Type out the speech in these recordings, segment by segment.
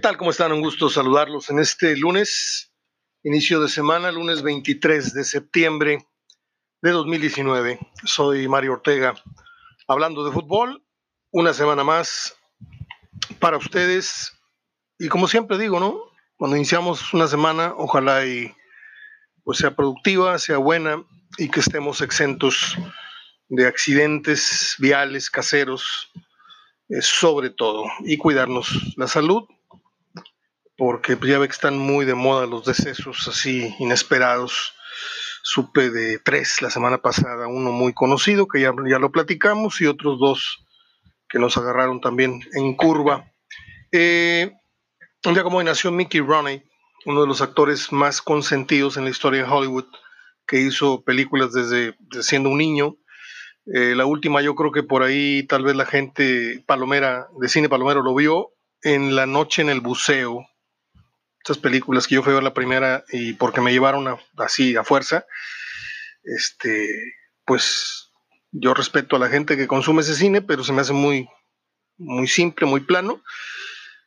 tal? ¿Cómo están? Un gusto saludarlos en este lunes, inicio de semana, lunes 23 de septiembre de 2019. Soy Mario Ortega, hablando de fútbol, una semana más para ustedes. Y como siempre digo, ¿no? Cuando iniciamos una semana, ojalá y pues sea productiva, sea buena y que estemos exentos de accidentes viales, caseros, eh, sobre todo, y cuidarnos la salud porque ya ve que están muy de moda los decesos así inesperados. Supe de tres la semana pasada, uno muy conocido, que ya, ya lo platicamos, y otros dos que nos agarraron también en curva. Eh, un día como hoy nació Mickey Rooney, uno de los actores más consentidos en la historia de Hollywood, que hizo películas desde, siendo un niño. Eh, la última yo creo que por ahí tal vez la gente palomera, de cine palomero, lo vio en La Noche en el Buceo, estas películas que yo fui a ver la primera y porque me llevaron así a fuerza, este, pues yo respeto a la gente que consume ese cine, pero se me hace muy, muy simple, muy plano.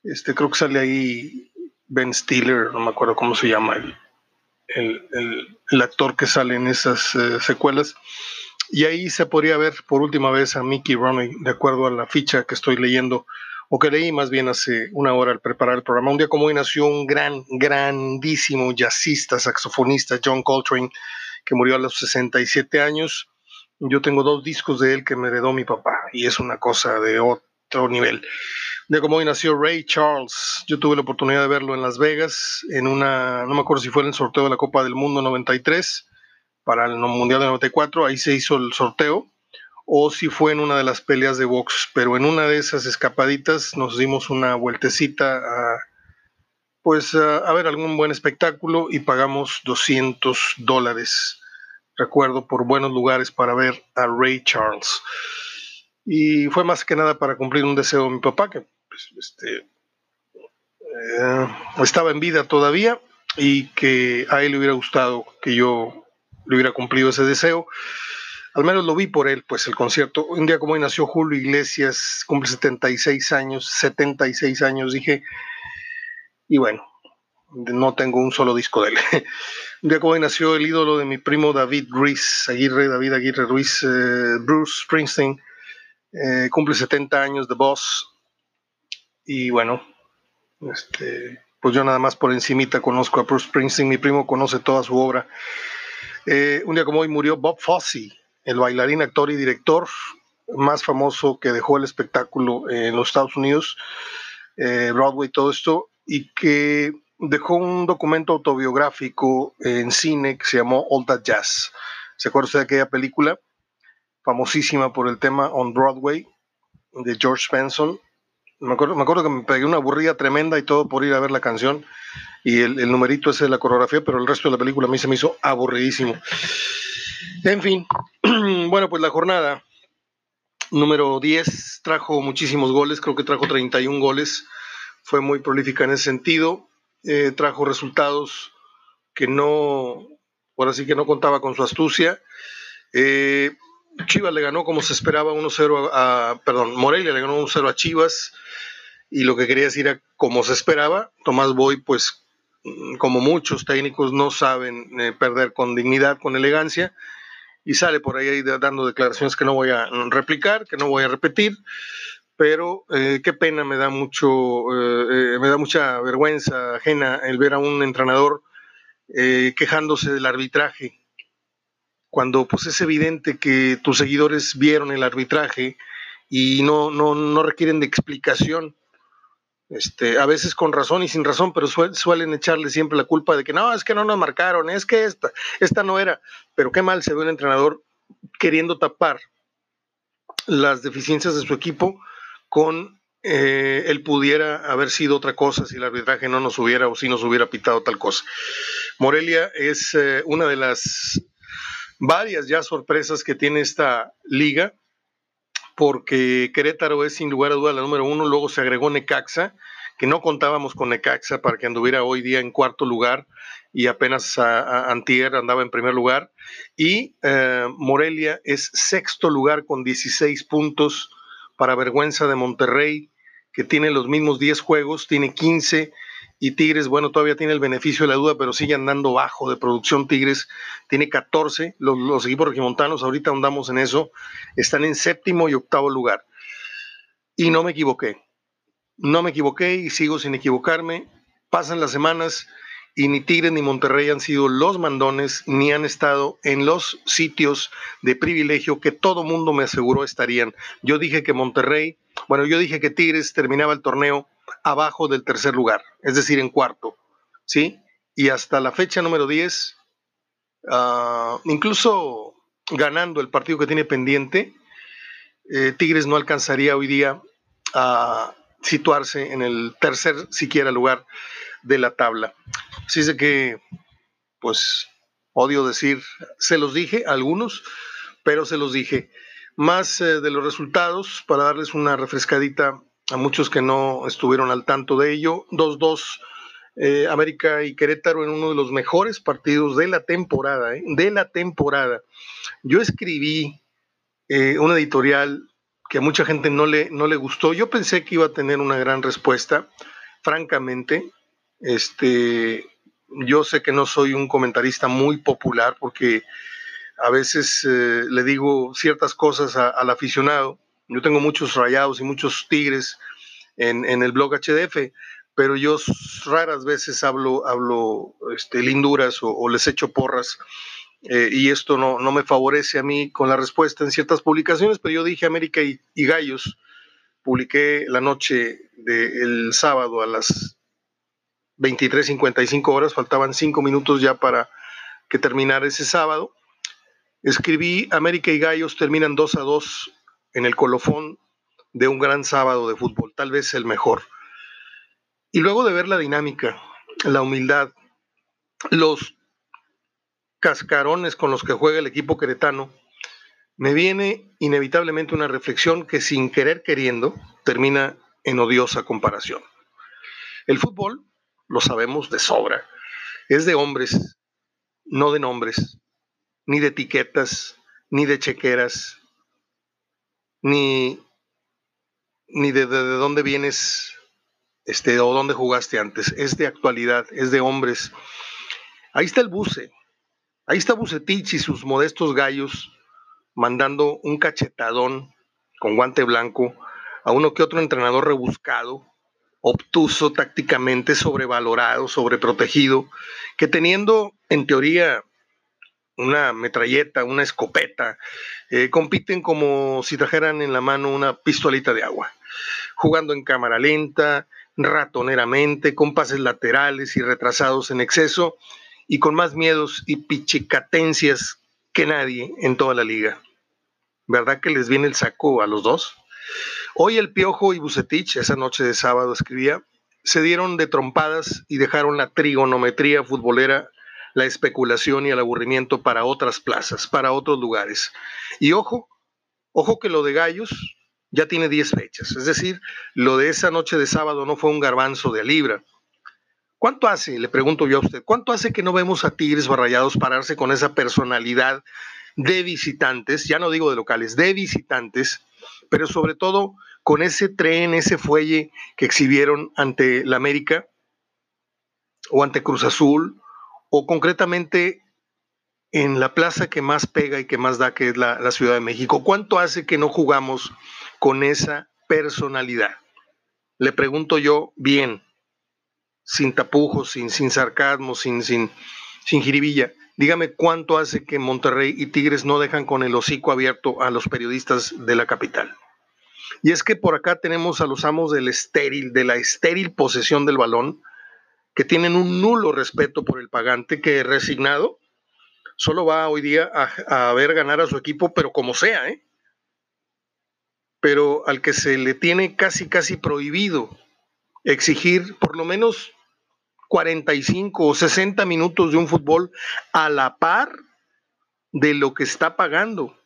Este, creo que sale ahí Ben Stiller, no me acuerdo cómo se llama el, el, actor que sale en esas eh, secuelas. Y ahí se podría ver por última vez a Mickey Rooney, de acuerdo a la ficha que estoy leyendo o que leí más bien hace una hora al preparar el programa. Un día como hoy nació un gran, grandísimo jazzista, saxofonista, John Coltrane, que murió a los 67 años. Yo tengo dos discos de él que me heredó mi papá y es una cosa de otro nivel. Un día como hoy nació Ray Charles. Yo tuve la oportunidad de verlo en Las Vegas, en una, no me acuerdo si fue en el sorteo de la Copa del Mundo 93 para el Mundial de 94, ahí se hizo el sorteo o si fue en una de las peleas de box, pero en una de esas escapaditas nos dimos una vueltecita a, pues a, ver algún buen espectáculo y pagamos 200 dólares, recuerdo, por buenos lugares para ver a Ray Charles. Y fue más que nada para cumplir un deseo de mi papá, que pues, este, eh, estaba en vida todavía y que a él le hubiera gustado que yo le hubiera cumplido ese deseo al menos lo vi por él, pues el concierto. Un día como hoy nació Julio Iglesias, cumple 76 años, 76 años, dije, y bueno, no tengo un solo disco de él. un día como hoy nació el ídolo de mi primo David Ruiz, Aguirre, David Aguirre Ruiz, eh, Bruce Springsteen, eh, cumple 70 años de Boss, y bueno, este, pues yo nada más por encimita conozco a Bruce Springsteen, mi primo conoce toda su obra. Eh, un día como hoy murió Bob Fosse, el bailarín, actor y director más famoso que dejó el espectáculo en los Estados Unidos, eh, Broadway, todo esto, y que dejó un documento autobiográfico en cine que se llamó All That Jazz. ¿Se acuerda usted de aquella película? Famosísima por el tema On Broadway de George Benson. Me acuerdo, me acuerdo que me pegué una aburrida tremenda y todo por ir a ver la canción y el, el numerito ese de la coreografía, pero el resto de la película a mí se me hizo aburridísimo. En fin, bueno, pues la jornada número 10 trajo muchísimos goles, creo que trajo 31 goles, fue muy prolífica en ese sentido, eh, trajo resultados que no, ahora sí que no contaba con su astucia. Eh, Chivas le ganó como se esperaba 1-0 a, perdón, Morelia le ganó 1-0 a Chivas y lo que quería decir era como se esperaba. Tomás Boy, pues como muchos técnicos, no saben eh, perder con dignidad, con elegancia y sale por ahí dando declaraciones que no voy a replicar, que no voy a repetir, pero eh, qué pena, me da mucho, eh, me da mucha vergüenza ajena el ver a un entrenador quejándose del arbitraje, cuando pues es evidente que tus seguidores vieron el arbitraje y no, no, no requieren de explicación este, a veces con razón y sin razón, pero suelen echarle siempre la culpa de que no, es que no nos marcaron, es que esta, esta no era. Pero qué mal se ve un entrenador queriendo tapar las deficiencias de su equipo con eh, él pudiera haber sido otra cosa si el arbitraje no nos hubiera o si nos hubiera pitado tal cosa. Morelia es eh, una de las varias ya sorpresas que tiene esta liga porque Querétaro es sin lugar a duda la número uno, luego se agregó Necaxa, que no contábamos con Necaxa para que anduviera hoy día en cuarto lugar y apenas Antier andaba en primer lugar, y eh, Morelia es sexto lugar con 16 puntos para vergüenza de Monterrey, que tiene los mismos 10 juegos, tiene 15 y Tigres, bueno, todavía tiene el beneficio de la duda, pero sigue andando bajo de producción. Tigres tiene 14, los, equipos regimontanos, ahorita andamos en eso, están en séptimo y octavo lugar. Y no me equivoqué, no me equivoqué y sigo sin equivocarme. Pasan las semanas y ni Tigres ni Monterrey han sido los mandones ni han estado en los sitios de privilegio que todo mundo me aseguró estarían. Yo dije que Monterrey, bueno, yo dije que Tigres terminaba el torneo abajo del tercer lugar, es decir, en cuarto, ¿sí? Y hasta la fecha número 10, ah, incluso ganando el partido que tiene pendiente, eh, Tigres no alcanzaría hoy día a situarse en el tercer siquiera lugar de la tabla. Así es que, pues, odio decir, se los dije algunos, pero se los dije. Más eh, de los resultados, para darles una refrescadita a muchos que no estuvieron al tanto de ello. 2-2 eh, América y Querétaro en uno de los mejores partidos de la temporada, ¿eh? de la temporada. Yo escribí una editorial que a mucha gente no le, no le gustó. Yo pensé que iba a tener una gran respuesta, francamente. Este, yo sé que no soy un comentarista muy popular porque a veces eh, le digo ciertas cosas al aficionado. Yo tengo muchos rayados y muchos tigres en, el blog HDF, pero yo raras veces hablo, hablo este, linduras o, les echo porras. Eh, y esto no, no, me favorece a mí con la respuesta en ciertas publicaciones, pero yo dije América y, Gallos, publiqué la noche del sábado a las 23.55 horas, faltaban cinco minutos ya para que terminara ese sábado. Escribí América y Gallos terminan 2 a 2 en el colofón de un gran sábado de fútbol, tal vez el mejor. Y luego de ver la dinámica, la humildad, los cascarones con los que juega el equipo queretano, me viene inevitablemente una reflexión que sin querer queriendo termina en odiosa comparación. El fútbol lo sabemos de sobra. Es de hombres, no de nombres, ni de etiquetas, ni de chequeras, ni, ni de, dónde vienes este, o dónde jugaste antes. Es de actualidad, es de hombres. Ahí está el buce, ahí está Bucetich y sus modestos gallos mandando un cachetadón con guante blanco a uno que otro entrenador rebuscado obtuso tácticamente, sobrevalorado, sobreprotegido, que teniendo en teoría una metralleta, una escopeta, eh, compiten como si trajeran en la mano una pistolita de agua, jugando en cámara lenta, ratoneramente, con pases laterales y retrasados en exceso, y con más miedos y pichicatencias que nadie en toda la liga. ¿Verdad que les viene el saco a los dos? Hoy el Piojo y Bucetich, esa noche de sábado escribía, se dieron de trompadas y dejaron la trigonometría futbolera, la especulación y el aburrimiento para otras plazas, para otros lugares. Y ojo, ojo que lo de Gallos ya tiene 10 fechas, es decir, lo de esa noche de sábado no fue un garbanzo de libra. ¿Cuánto hace, le pregunto yo a usted, cuánto hace que no vemos a Tigres Barrayados pararse con esa personalidad de visitantes, ya no digo de locales, de visitantes, pero sobre todo con ese tren, ese fuelle que exhibieron ante la América o ante Cruz Azul, o concretamente en la plaza que más pega y que más da, que es la, Ciudad de México. ¿Cuánto hace que no jugamos con esa personalidad? Le pregunto yo bien, sin tapujos, sin, sarcasmo, sin, sin, sin. Dígame cuánto hace que Monterrey y Tigres no dejan con el hocico abierto a los periodistas de la capital. Y es que por acá tenemos a los amos del estéril, de la estéril posesión del balón, que tienen un nulo respeto por el pagante, que resignado solo va hoy día a, ver ganar a su equipo, pero como sea, ¿eh? Pero al que se le tiene casi, casi prohibido exigir por lo menos 45 o 60 minutos de un fútbol a la par de lo que está pagando,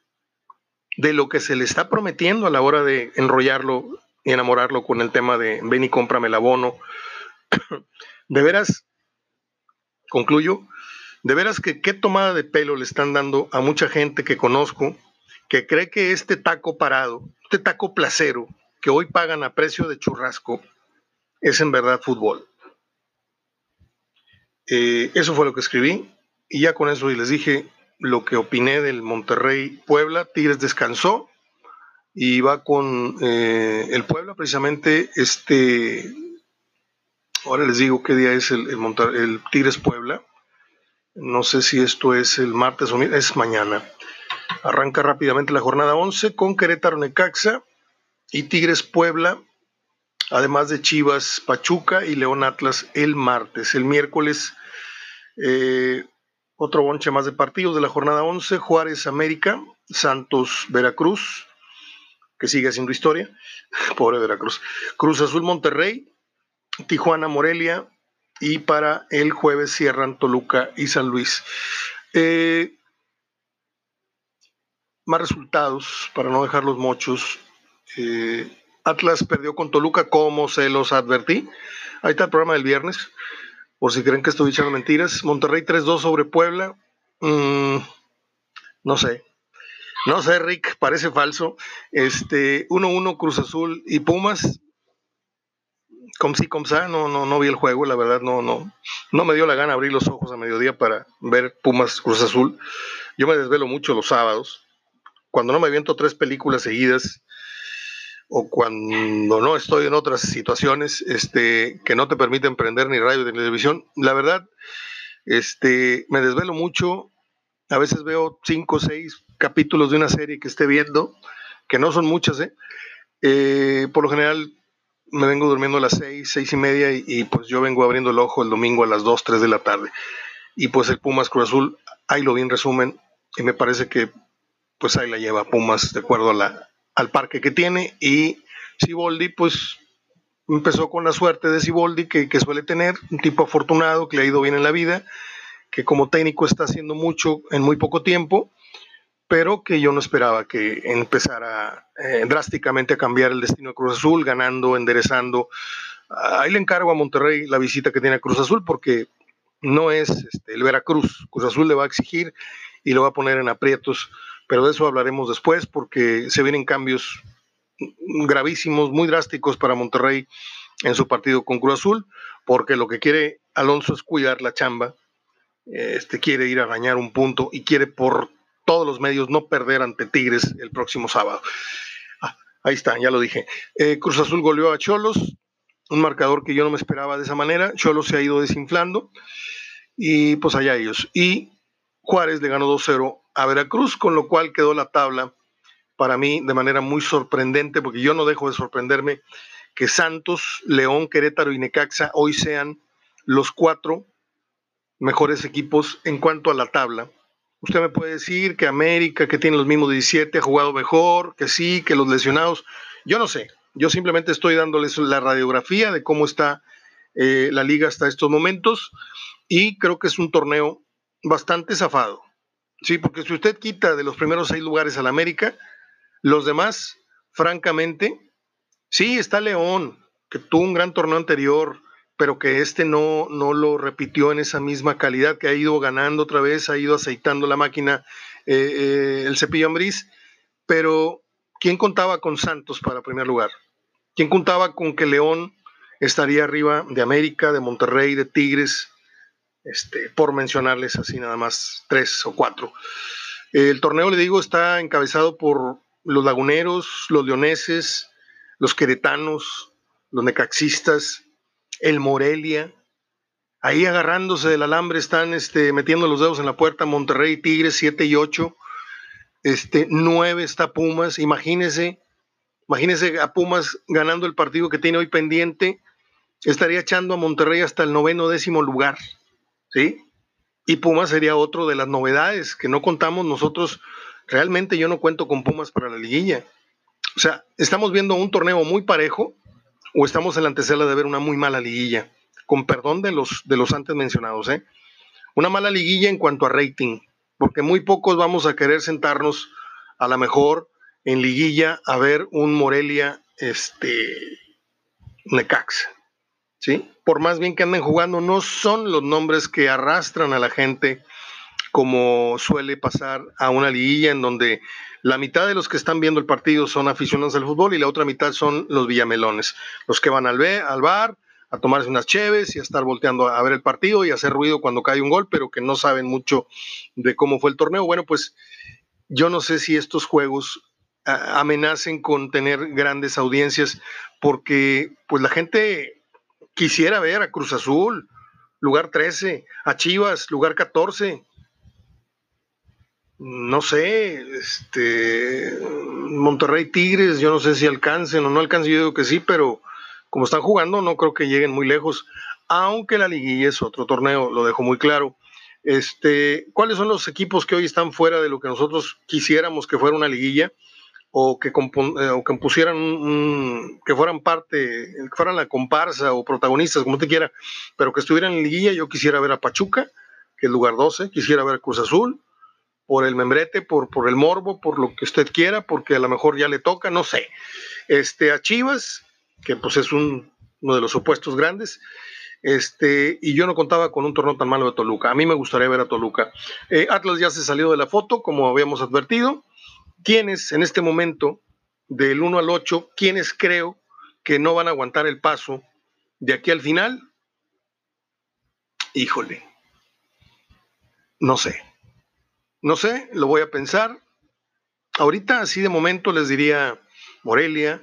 de lo que se le está prometiendo a la hora de enrollarlo y enamorarlo con el tema de ven y cómprame el abono. De veras, concluyo, de veras que qué tomada de pelo le están dando a mucha gente que conozco que cree que este taco parado, este taco placero, que hoy pagan a precio de churrasco es en verdad fútbol. Eh, eso fue lo que escribí y ya con eso les dije lo que opiné del Monterrey Puebla. Tigres descansó y va con eh, el Puebla precisamente este. Ahora les digo qué día es el, el Tigres Puebla. No sé si esto es el martes o es mañana. Arranca rápidamente la jornada 11 con Querétaro Necaxa y Tigres Puebla, además de Chivas Pachuca y León Atlas el martes. El miércoles eh, otro bonche más de partidos de la jornada 11, Juárez América, Santos Veracruz, que sigue haciendo historia, pobre Veracruz, Cruz Azul Monterrey, Tijuana Morelia y para el jueves cierran Toluca y San Luis. Eh, más resultados, para no dejar los mochos. Eh, Atlas perdió con Toluca, como se los advertí. Ahí está el programa del viernes, por si creen que estoy echando mentiras. Monterrey 3-2 sobre Puebla. Mm, no sé. No sé, Rick, parece falso. Este, 1-1 Cruz Azul y Pumas. Como si, como no, no, no vi el juego, la verdad, no, no, no me dio la gana abrir los ojos a mediodía para ver Pumas Cruz Azul. Yo me desvelo mucho los sábados cuando no me aviento tres películas seguidas o cuando no estoy en otras situaciones este, que no te permiten prender ni radio ni televisión, la verdad, este, me desvelo mucho. A veces veo cinco o seis capítulos de una serie que esté viendo, que no son muchas, ¿eh? Eh, por lo general me vengo durmiendo a las seis, seis y media y, pues yo vengo abriendo el ojo el domingo a las dos, tres de la tarde. Y pues el Pumas Cruz Azul, ahí lo vi en resumen y me parece que pues ahí la lleva Pumas de acuerdo a al parque que tiene. Y Siboldi, pues empezó con la suerte de Siboldi que, que suele tener, un tipo afortunado que le ha ido bien en la vida, que como técnico está haciendo mucho en muy poco tiempo, pero que yo no esperaba que empezara eh, drásticamente a cambiar el destino de Cruz Azul, ganando, enderezando. Ahí le encargo a Monterrey la visita que tiene a Cruz Azul, porque no es este, el Veracruz. Cruz Azul le va a exigir y lo va a poner en aprietos pero de eso hablaremos después porque se vienen cambios gravísimos, muy drásticos para Monterrey en su partido con Cruz Azul, porque lo que quiere Alonso es cuidar la chamba, este quiere ir a arañar un punto y quiere por todos los medios no perder ante Tigres el próximo sábado. Ah, ahí está, ya lo dije. Eh, Cruz Azul goleó a Cholos, un marcador que yo no me esperaba de esa manera. Cholos se ha ido desinflando y pues allá ellos. Y Juárez le ganó 2-0 a Veracruz, con lo cual quedó la tabla para mí de manera muy sorprendente, porque yo no dejo de sorprenderme que Santos, León, Querétaro y Necaxa hoy sean los cuatro mejores equipos en cuanto a la tabla. Usted me puede decir que América, que tiene los mismos 17, ha jugado mejor, que sí, que los lesionados. Yo no sé. Yo simplemente estoy dándoles la radiografía de cómo está eh, la liga hasta estos momentos y creo que es un torneo bastante zafado. Sí, porque si usted quita de los primeros seis lugares al América, los demás, francamente, sí, está León, que tuvo un gran torneo anterior, pero que este no, no lo repitió en esa misma calidad, que ha ido ganando otra vez, ha ido aceitando la máquina eh, eh, el cepillo Ambriz. Pero, ¿quién contaba con Santos para primer lugar? ¿Quién contaba con que León estaría arriba de América, de Monterrey, de Tigres, este, por mencionarles así nada más tres o cuatro. El torneo, le digo, está encabezado por los laguneros, los leoneses, los queretanos, los necaxistas, el Morelia. Ahí agarrándose del alambre están este, metiendo los dedos en la puerta Monterrey, Tigres 7 y 8. Este, 9 está Pumas. Imagínese, imagínese a Pumas ganando el partido que tiene hoy pendiente. Estaría echando a Monterrey hasta el noveno décimo lugar. ¿sí? Y Pumas sería otro de las novedades que no contamos nosotros. Realmente yo no cuento con Pumas para la liguilla. O sea, estamos viendo un torneo muy parejo o estamos en la antesala de ver una muy mala liguilla, con perdón de los, de los antes mencionados, ¿eh? Una mala liguilla en cuanto a rating, porque muy pocos vamos a querer sentarnos a lo mejor en liguilla a ver un Morelia este Necax, ¿sí? por más bien que anden jugando, no son los nombres que arrastran a la gente como suele pasar a una liguilla en donde la mitad de los que están viendo el partido son aficionados al fútbol y la otra mitad son los villamelones, los que van al, al bar a tomarse unas cheves y a estar volteando a ver el partido y a hacer ruido cuando cae un gol, pero que no saben mucho de cómo fue el torneo. Bueno, pues yo no sé si estos juegos amenacen con tener grandes audiencias porque pues la gente quisiera ver a Cruz Azul, lugar 13, a Chivas, lugar 14. No sé, este Monterrey Tigres, yo no sé si alcancen o no alcancen, yo digo que sí, pero como están jugando, no creo que lleguen muy lejos, aunque la liguilla es otro torneo, lo dejo muy claro. Este, ¿Cuáles son los equipos que hoy están fuera de lo que nosotros quisiéramos que fuera una liguilla? O que, eh, o que pusieran, que fueran parte, que fueran la comparsa o protagonistas, como te quiera, pero que estuvieran en liguilla. Yo quisiera ver a Pachuca, que es lugar 12, quisiera ver a Cruz Azul, por el membrete, por, por el morbo, por lo que usted quiera, porque a lo mejor ya le toca, no sé. Este, a Chivas, que pues es un, uno de los opuestos grandes. Este, y yo no contaba con un torneo tan malo de Toluca. A mí me gustaría ver a Toluca. Eh, Atlas ya se salió de la foto, como habíamos advertido. ¿Quiénes en este momento, del 1 al 8, quiénes creo que no van a aguantar el paso de aquí al final? Híjole. No sé. No sé, lo voy a pensar. Ahorita, así de momento, les diría Morelia,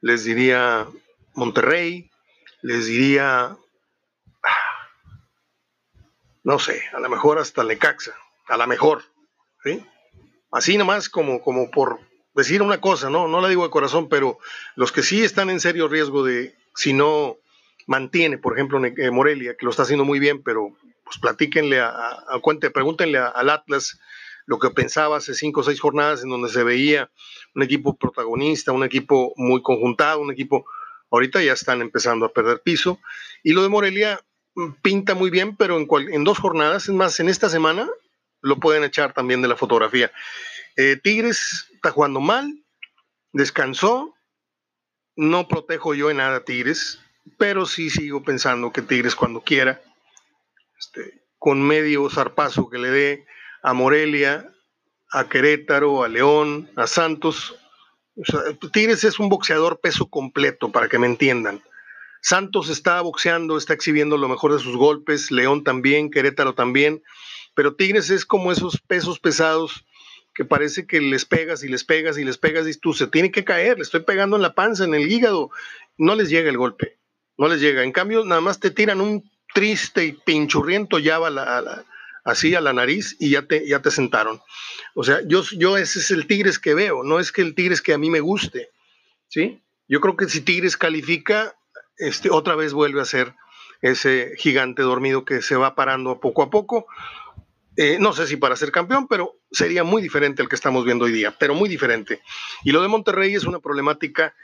les diría Monterrey, les diría, no sé, a lo mejor hasta Lecaxa, a lo mejor, ¿sí? Así nomás como, como por decir una cosa, ¿no? No la digo de corazón, pero los que sí están en serio riesgo de, si no mantiene, por ejemplo, eh, Morelia, que lo está haciendo muy bien, pero pues platíquenle a, pregúntenle al Atlas lo que pensaba hace cinco o seis jornadas en donde se veía un equipo protagonista, un equipo muy conjuntado, un equipo, ahorita ya están empezando a perder piso. Y lo de Morelia mm, pinta muy bien, pero en, dos jornadas, es más, en esta semana lo pueden echar también de la fotografía. Eh, Tigres está jugando mal, descansó, no protejo yo en nada a Tigres, pero sí sigo pensando que Tigres cuando quiera, este, con medio zarpazo que le dé a Morelia, a Querétaro, a León, a Santos. Tigres es un boxeador peso completo, para que me entiendan. Santos está boxeando, está exhibiendo lo mejor de sus golpes, León también, Querétaro también, pero Tigres es como esos pesos pesados que parece que les pegas y les pegas y les pegas y tú se tiene que caer, le estoy pegando en la panza, en el hígado, no les llega el golpe, no les llega. En cambio, nada más te tiran un triste y pinchurriento llave a la, así a la nariz y ya te, ya te sentaron. O sea, yo, yo ese es el Tigres que veo, no es que el Tigres que a mí me guste, ¿sí? Yo creo que si Tigres califica, este, otra vez vuelve a ser ese gigante dormido que se va parando poco a poco. Eh, no sé si para ser campeón, pero sería muy diferente al que estamos viendo hoy día, pero muy diferente. Y lo de Monterrey es una problemática,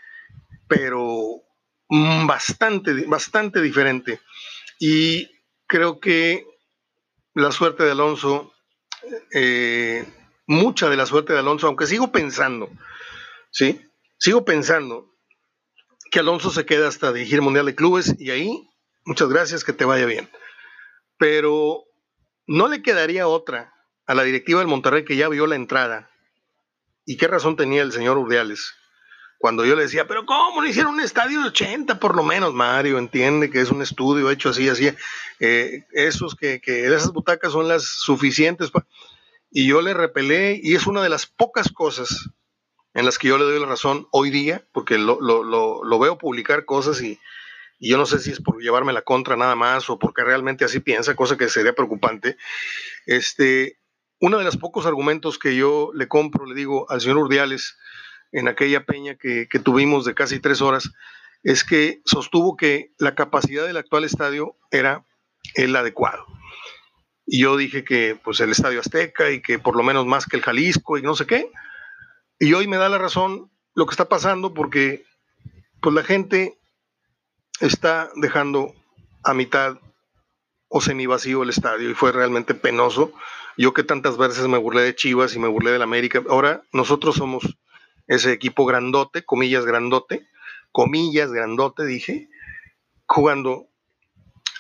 pero bastante, bastante diferente. Y creo que la suerte de Alonso, eh, mucha de la suerte de Alonso, aunque sigo pensando, ¿sí? Sigo pensando que Alonso se queda hasta dirigir Mundial de Clubes y ahí, muchas gracias, que te vaya bien. Pero no le quedaría otra a la directiva del Monterrey que ya vio la entrada. ¿Y qué razón tenía el señor Urdiales? Cuando yo le decía, pero ¿cómo no hicieron un estadio de 80 por lo menos, Mario? Entiende que es un estudio hecho así, así. Eh, esos que, que, esas butacas son las suficientes. Y yo le repelé, y es una de las pocas cosas en las que yo le doy la razón hoy día, porque lo, lo, lo, lo veo publicar cosas y, y, yo no sé si es por llevarme la contra nada más o porque realmente así piensa, cosa que sería preocupante. Este, uno de los pocos argumentos que yo le compro, le digo al señor Urdiales, en aquella peña que, tuvimos de casi tres horas, es que sostuvo que la capacidad del actual estadio era el adecuado. Y yo dije que pues el Estadio Azteca y que por lo menos más que el Jalisco y no sé qué. Y hoy me da la razón lo que está pasando porque pues la gente está dejando a mitad o semi vacío el estadio y fue realmente penoso. Yo que tantas veces me burlé de Chivas y me burlé del América, ahora nosotros somos ese equipo grandote, comillas grandote, comillas grandote, dije, jugando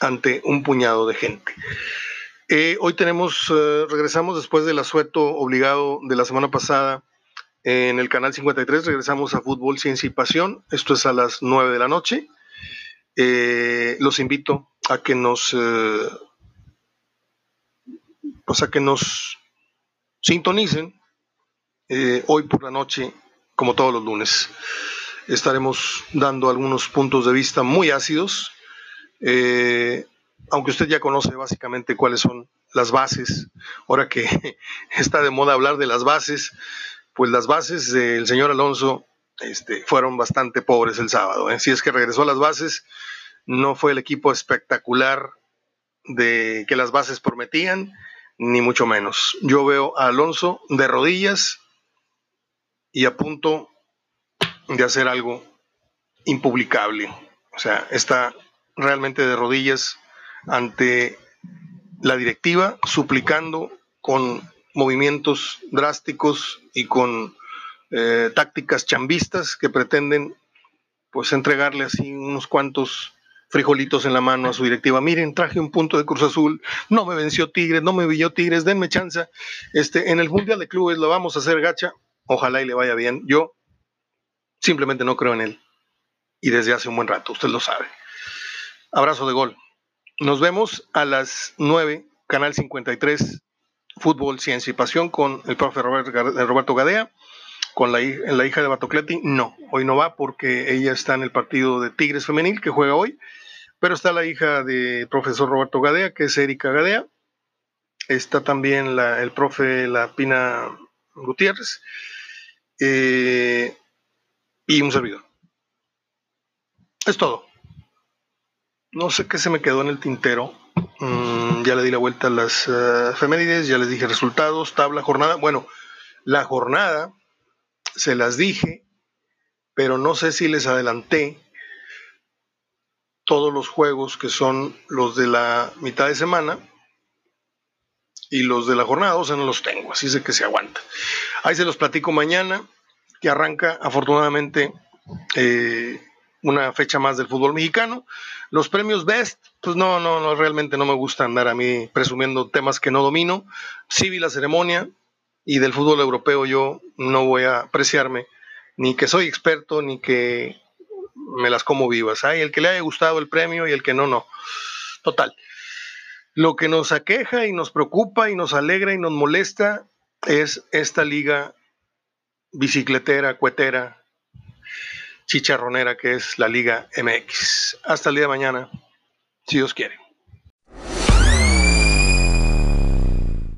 ante un puñado de gente. Eh, hoy tenemos, eh, regresamos después del asueto obligado de la semana pasada en el canal 53, regresamos a Fútbol, Ciencia y. Esto es a las 9 de la noche. Eh, los invito a que nos, pues a que nos sintonicen hoy por la noche, como todos los lunes. Estaremos dando algunos puntos de vista muy ácidos aunque usted ya conoce básicamente cuáles son las bases, ahora que está de moda hablar de las bases, pues las bases del señor Alonso este, fueron bastante pobres el sábado. ¿eh? Si es que regresó a las bases, no fue el equipo espectacular de que las bases prometían, ni mucho menos. Yo veo a Alonso de rodillas y a punto de hacer algo impublicable. O sea, está realmente de rodillas ante la directiva, suplicando con movimientos drásticos y con eh, tácticas chambistas que pretenden pues entregarle así unos cuantos frijolitos en la mano a su directiva. Miren, traje un punto de Cruz Azul, no me venció Tigres, no me villó Tigres, denme chance. Este, en el Mundial de Clubes lo vamos a hacer gacha, ojalá y le vaya bien. Yo simplemente no creo en él. Y desde hace un buen rato, usted lo sabe. Abrazo de gol. Nos vemos a las 9, Canal 53, Fútbol, Ciencia y Pasión, con el profe Roberto Gadea. Con la, la hija de Batocleti, no, hoy no va porque ella está en el partido de Tigres Femenil que juega hoy, pero está la hija del profesor Roberto Gadea, que es Erika Gadea. Está también el profe La Pina Gutiérrez eh, y un servidor. Es todo. No sé qué se me quedó en el tintero. Mm, ya le di la vuelta a las uh, ya les dije resultados, tabla, jornada. Bueno, la jornada se las dije, pero no sé si les adelanté todos los juegos que son los de la mitad de semana y los de la jornada, o sea, no los tengo, así sé que se aguanta. Ahí se los platico mañana, que arranca afortunadamente eh, una fecha más del fútbol mexicano. Los premios Best, pues no, no, no, realmente no me gusta andar a mí presumiendo temas que no domino. Sí vi la ceremonia y del fútbol europeo yo no voy a apreciarme, ni que soy experto, ni que me las como vivas. Hay el que le haya gustado el premio y el que no, no. Total. Lo que nos aqueja y nos preocupa y nos alegra y nos molesta es esta liga bicicletera, cuetera, chicharronera que es la Liga MX. Hasta el día de mañana, si Dios quiere.